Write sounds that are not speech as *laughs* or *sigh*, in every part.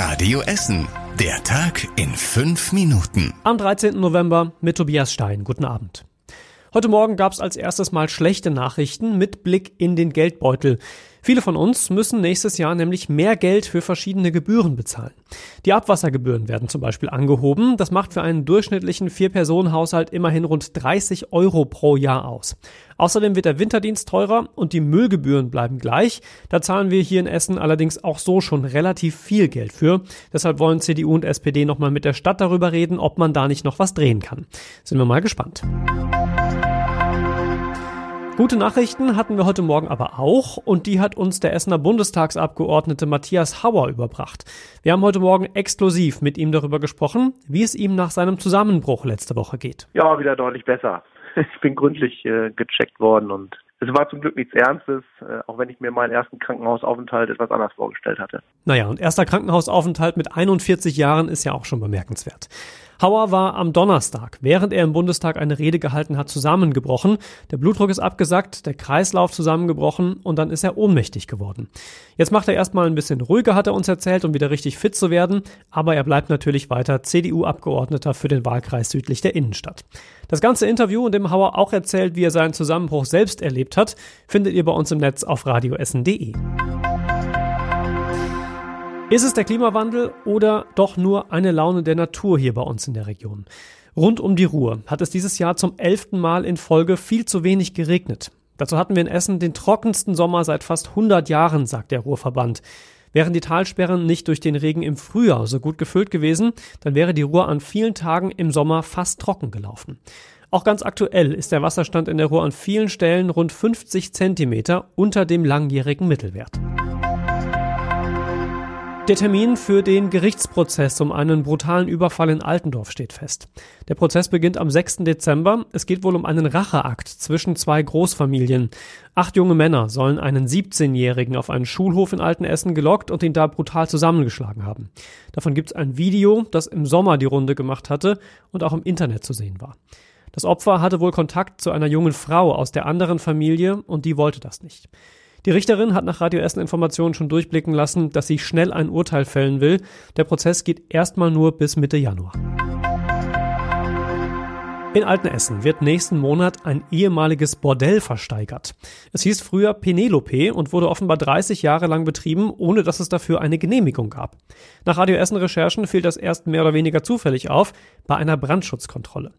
Radio Essen. Der Tag in fünf Minuten. Am 13. November mit Tobias Stein. Guten Abend. Heute Morgen gab es als erstes Mal schlechte Nachrichten mit Blick in den Geldbeutel. Viele von uns müssen nächstes Jahr nämlich mehr Geld für verschiedene Gebühren bezahlen. Die Abwassergebühren werden zum Beispiel angehoben. Das macht für einen durchschnittlichen Vier-Personen-Haushalt immerhin rund 30 Euro pro Jahr aus. Außerdem wird der Winterdienst teurer und die Müllgebühren bleiben gleich. Da zahlen wir hier in Essen allerdings auch so schon relativ viel Geld für. Deshalb wollen CDU und SPD nochmal mit der Stadt darüber reden, ob man da nicht noch was drehen kann. Sind wir mal gespannt. Gute Nachrichten hatten wir heute Morgen aber auch und die hat uns der Essener Bundestagsabgeordnete Matthias Hauer überbracht. Wir haben heute Morgen exklusiv mit ihm darüber gesprochen, wie es ihm nach seinem Zusammenbruch letzte Woche geht. Ja, wieder deutlich besser. *laughs* Ich bin gründlich äh, gecheckt worden und es war zum Glück nichts Ernstes, äh, auch wenn ich mir meinen ersten Krankenhausaufenthalt etwas anders vorgestellt hatte. Naja, und erster Krankenhausaufenthalt mit 41 Jahren ist ja auch schon bemerkenswert. Hauer war am Donnerstag, während er im Bundestag eine Rede gehalten hat, zusammengebrochen. Der Blutdruck ist abgesackt, der Kreislauf zusammengebrochen und dann ist er ohnmächtig geworden. Jetzt macht er erstmal ein bisschen ruhiger, hat er uns erzählt, um wieder richtig fit zu werden, aber er bleibt natürlich weiter CDU-Abgeordneter für den Wahlkreis südlich der Innenstadt. Das ganze Interview, in dem Hauer auch erzählt, wie er seinen Zusammenbruch selbst erlebt hat, findet ihr bei uns im Netz auf radioessen.de. Ist es der Klimawandel oder doch nur eine Laune der Natur hier bei uns in der Region? Rund um die Ruhr hat es dieses Jahr zum elften Mal in Folge viel zu wenig geregnet. Dazu hatten wir in Essen den trockensten Sommer seit fast 100 Jahren, sagt der Ruhrverband. Wären die Talsperren nicht durch den Regen im Frühjahr so gut gefüllt gewesen, dann wäre die Ruhr an vielen Tagen im Sommer fast trocken gelaufen. Auch ganz aktuell ist der Wasserstand in der Ruhr an vielen Stellen rund 50 Zentimeter unter dem langjährigen Mittelwert. Der Termin für den Gerichtsprozess um einen brutalen Überfall in Altendorf steht fest. Der Prozess beginnt am 6. Dezember. Es geht wohl um einen Racheakt zwischen zwei Großfamilien. Acht junge Männer sollen einen 17-Jährigen auf einen Schulhof in Altenessen gelockt und ihn da brutal zusammengeschlagen haben. Davon gibt es ein Video, das im Sommer die Runde gemacht hatte und auch im Internet zu sehen war. Das Opfer hatte wohl Kontakt zu einer jungen Frau aus der anderen Familie und die wollte das nicht. Die Richterin hat nach Radio Essen Informationen schon durchblicken lassen, dass sie schnell ein Urteil fällen will. Der Prozess geht erstmal nur bis Mitte Januar. In Altenessen wird nächsten Monat ein ehemaliges Bordell versteigert. Es hieß früher Penelope und wurde offenbar 30 Jahre lang betrieben, ohne dass es dafür eine Genehmigung gab. Nach Radio Essen Recherchen fiel das erst mehr oder weniger zufällig auf bei einer Brandschutzkontrolle.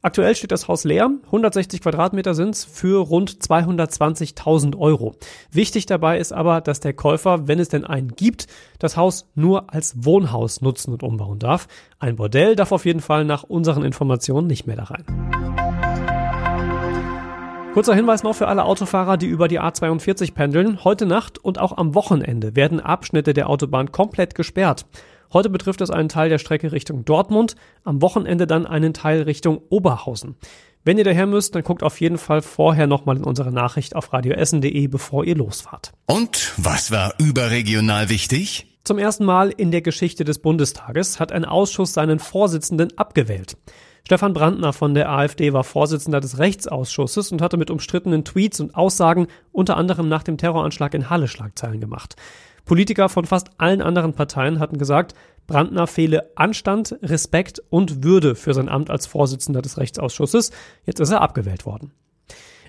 Aktuell steht das Haus leer. 160 Quadratmeter sind's für rund 220.000 Euro. Wichtig dabei ist aber, dass der Käufer, wenn es denn einen gibt, das Haus nur als Wohnhaus nutzen und umbauen darf. Ein Bordell darf auf jeden Fall nach unseren Informationen nicht mehr da rein. Kurzer Hinweis noch für alle Autofahrer, die über die A42 pendeln. Heute Nacht und auch am Wochenende werden Abschnitte der Autobahn komplett gesperrt. Heute betrifft es einen Teil der Strecke Richtung Dortmund, am Wochenende dann einen Teil Richtung Oberhausen. Wenn ihr daher müsst, dann guckt auf jeden Fall vorher nochmal in unsere Nachricht auf radioessen.de, bevor ihr losfahrt. Und was war überregional wichtig? Zum ersten Mal in der Geschichte des Bundestages hat ein Ausschuss seinen Vorsitzenden abgewählt. Stefan Brandner von der AfD war Vorsitzender des Rechtsausschusses und hatte mit umstrittenen Tweets und Aussagen unter anderem nach dem Terroranschlag in Halle Schlagzeilen gemacht. Politiker von fast allen anderen Parteien hatten gesagt, Brandner fehle Anstand, Respekt und Würde für sein Amt als Vorsitzender des Rechtsausschusses. Jetzt ist er abgewählt worden.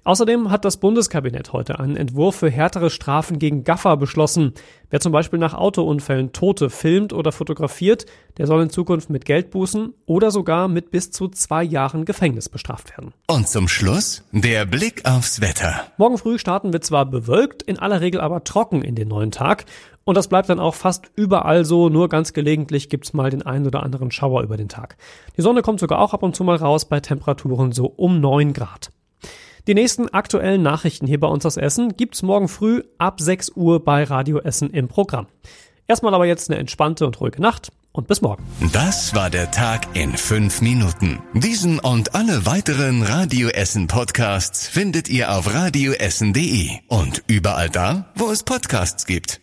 Außerdem hat das Bundeskabinett heute einen Entwurf für härtere Strafen gegen Gaffer beschlossen. Wer zum Beispiel nach Autounfällen Tote filmt oder fotografiert, der soll in Zukunft mit Geldbußen oder sogar mit bis zu zwei Jahren Gefängnis bestraft werden. Und zum Schluss der Blick aufs Wetter. Morgen früh starten wir zwar bewölkt, in aller Regel aber trocken in den neuen Tag. Und das bleibt dann auch fast überall so, nur ganz gelegentlich gibt's mal den einen oder anderen Schauer über den Tag. Die Sonne kommt sogar auch ab und zu mal raus bei Temperaturen so um neun Grad. Die nächsten aktuellen Nachrichten hier bei uns aus Essen gibt's morgen früh ab 6 Uhr bei Radio Essen im Programm. Erstmal aber jetzt eine entspannte und ruhige Nacht und bis morgen. Das war der Tag in fünf Minuten. Diesen und alle weiteren Radio Essen Podcasts findet ihr auf radioessen.de und überall da, wo es Podcasts gibt.